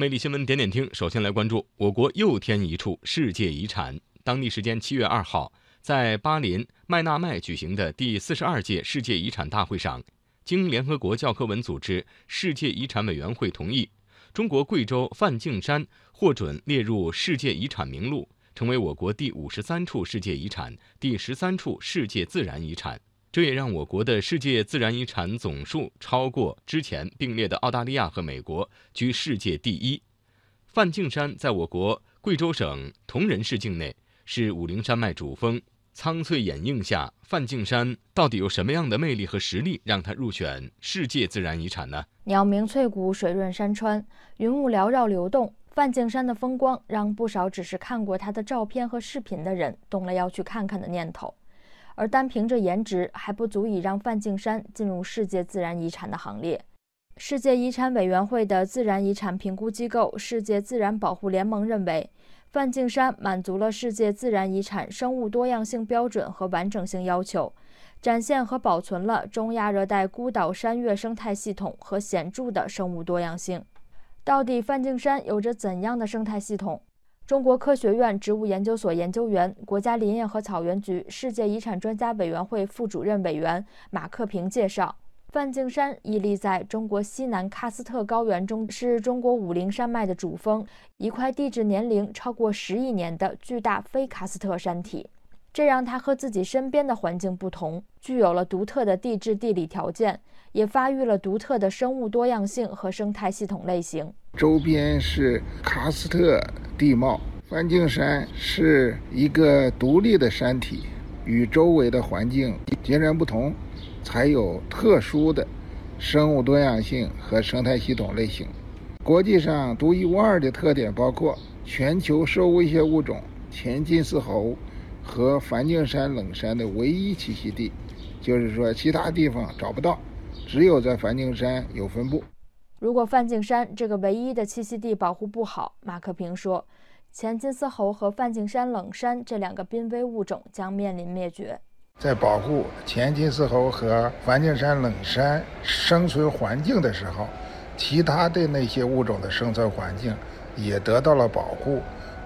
魅力新闻点点听，首先来关注我国又添一处世界遗产。当地时间七月二号，在巴林麦纳麦举行的第四十二届世界遗产大会上，经联合国教科文组织世界遗产委员会同意，中国贵州梵净山获准列入世界遗产名录，成为我国第五十三处世界遗产、第十三处世界自然遗产。这也让我国的世界自然遗产总数超过之前并列的澳大利亚和美国，居世界第一。梵净山在我国贵州省铜仁市境内，是武陵山脉主峰。苍翠掩映下，梵净山到底有什么样的魅力和实力，让它入选世界自然遗产呢？鸟鸣翠谷，水润山川，云雾缭绕流动。梵净山的风光，让不少只是看过它的照片和视频的人，动了要去看看的念头。而单凭着颜值还不足以让梵净山进入世界自然遗产的行列。世界遗产委员会的自然遗产评估机构世界自然保护联盟认为，梵净山满足了世界自然遗产生物多样性标准和完整性要求，展现和保存了中亚热带孤岛山岳生态系统和显著的生物多样性。到底梵净山有着怎样的生态系统？中国科学院植物研究所研究员、国家林业和草原局世界遗产专家委员会副主任委员马克平介绍，梵净山屹立在中国西南喀斯特高原中，是中国武陵山脉的主峰，一块地质年龄超过十亿年的巨大非喀斯特山体。这让它和自己身边的环境不同，具有了独特的地质地理条件，也发育了独特的生物多样性和生态系统类型。周边是喀斯特地貌，梵净山是一个独立的山体，与周围的环境截然不同，才有特殊的生物多样性和生态系统类型。国际上独一无二的特点包括全球受威胁物种前金丝猴和梵净山冷杉的唯一栖息地，就是说其他地方找不到，只有在梵净山有分布。如果梵净山这个唯一的栖息地保护不好，马克平说，前金丝猴和梵净山冷杉这两个濒危物种将面临灭绝。在保护前金丝猴和梵净山冷杉生存环境的时候，其他的那些物种的生存环境也得到了保护。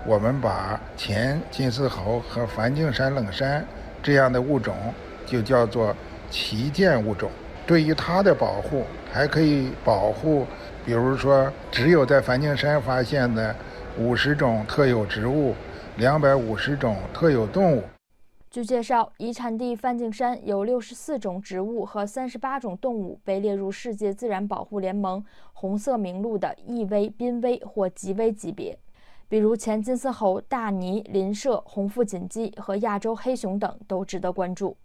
我们把前金丝猴和梵净山冷杉这样的物种就叫做旗舰物种。对于它的保护，还可以保护，比如说只有在梵净山发现的五十种特有植物，两百五十种特有动物。据介绍，遗产地梵净山有六十四种植物和三十八种动物被列入世界自然保护联盟红色名录的易危、濒危或极危级别，比如前金丝猴、大鲵、林麝、红腹锦鸡和亚洲黑熊等都值得关注。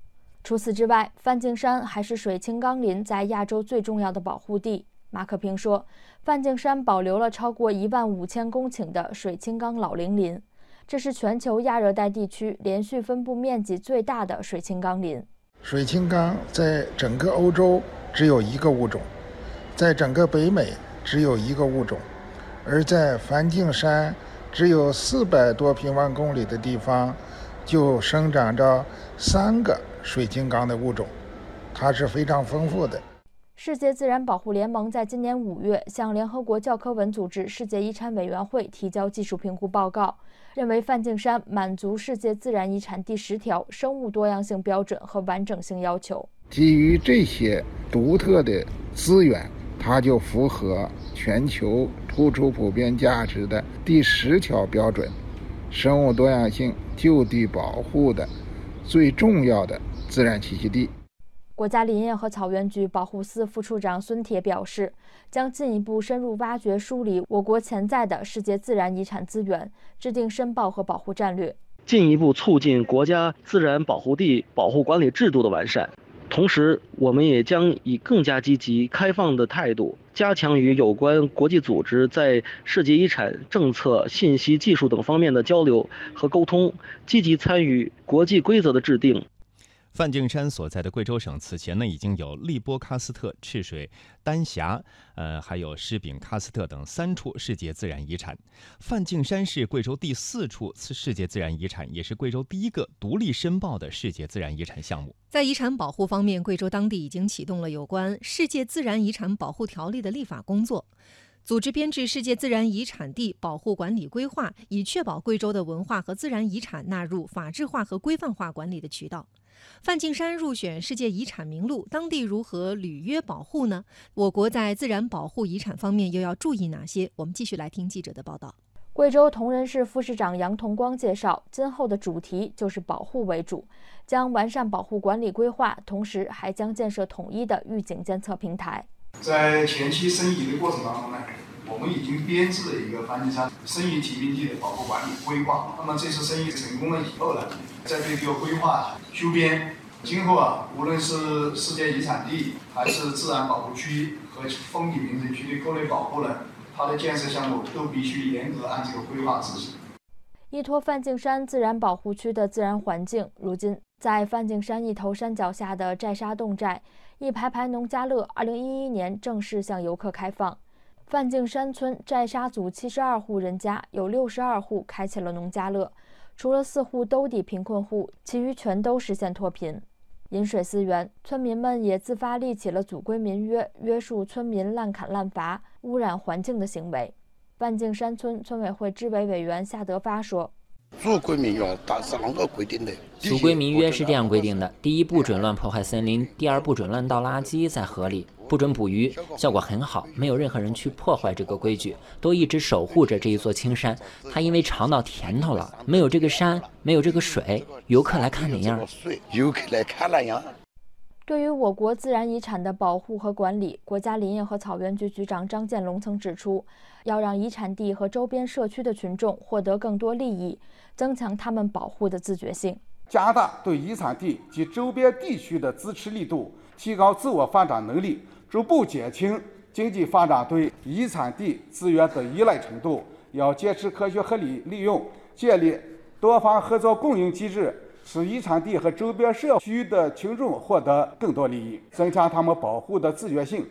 除此之外，梵净山还是水青冈林在亚洲最重要的保护地。马克平说，梵净山保留了超过一万五千公顷的水青冈老龄林，这是全球亚热带地区连续分布面积最大的水青冈林。水青冈在整个欧洲只有一个物种，在整个北美只有一个物种，而在梵净山只有四百多平方公里的地方，就生长着三个。水晶缸的物种，它是非常丰富的。世界自然保护联盟在今年五月向联合国教科文组织世界遗产委员会提交技术评估报告，认为梵净山满足世界自然遗产第十条生物多样性标准和完整性要求。基于这些独特的资源，它就符合全球突出普遍价值的第十条标准：生物多样性就地保护的最重要的。自然栖息地。国家林业和草原局保护司副处长孙铁表示，将进一步深入挖掘梳理我国潜在的世界自然遗产资源，制定申报和保护战略，进一步促进国家自然保护地保护管理制度的完善。同时，我们也将以更加积极、开放的态度，加强与有关国际组织在世界遗产政策、信息技术等方面的交流和沟通，积极参与国际规则的制定。梵净山所在的贵州省此前呢已经有利波喀斯特、赤水丹霞，呃，还有施秉喀斯特等三处世界自然遗产。梵净山是贵州第四处次世界自然遗产，也是贵州第一个独立申报的世界自然遗产项目。在遗产保护方面，贵州当地已经启动了有关《世界自然遗产保护条例》的立法工作。组织编制世界自然遗产地保护管理规划，以确保贵州的文化和自然遗产纳入法制化和规范化管理的渠道。梵净山入选世界遗产名录，当地如何履约保护呢？我国在自然保护遗产方面又要注意哪些？我们继续来听记者的报道。贵州铜仁市副市长杨同光介绍，今后的主题就是保护为主，将完善保护管理规划，同时还将建设统一的预警监测平台。在前期申遗的过程当中呢，我们已经编制了一个梵净山申遗提名地的保护管理规划。那么这次申遗成功了以后呢，在这个规划修编，今后啊，无论是世界遗产地，还是自然保护区和风景名胜区的各类保护呢。它的建设项目都必须严格按这个规划执行。依托梵净山自然保护区的自然环境，如今在梵净山一头山脚下的寨沙洞寨，一排排农家乐，二零一一年正式向游客开放。梵净山村寨沙组七十二户人家，有六十二户开启了农家乐，除了四户兜底贫困户，其余全都实现脱贫。饮水思源，村民们也自发立起了组规民约，约束村民滥砍滥伐、污染环境的行为。万径山村村委会支委委员夏德发说。组规民约，但是啷个规定的？组规民约是这样规定的：第一，不准乱破坏森林；第二，不准乱倒垃圾在河里；不准捕鱼。效果很好，没有任何人去破坏这个规矩，都一直守护着这一座青山。他因为尝到甜头了，没有这个山，没有这个水，游客来看哪样？游客来看哪样？对于我国自然遗产的保护和管理，国家林业和草原局局长张建龙曾指出，要让遗产地和周边社区的群众获得更多利益，增强他们保护的自觉性，加大对遗产地及周边地区的支持力度，提高自我发展能力，逐步减轻经济发展对遗产地资源的依赖程度。要坚持科学合理利用，建立多方合作共赢机制。使遗产地和周边社区的群众获得更多利益，增强他们保护的自觉性。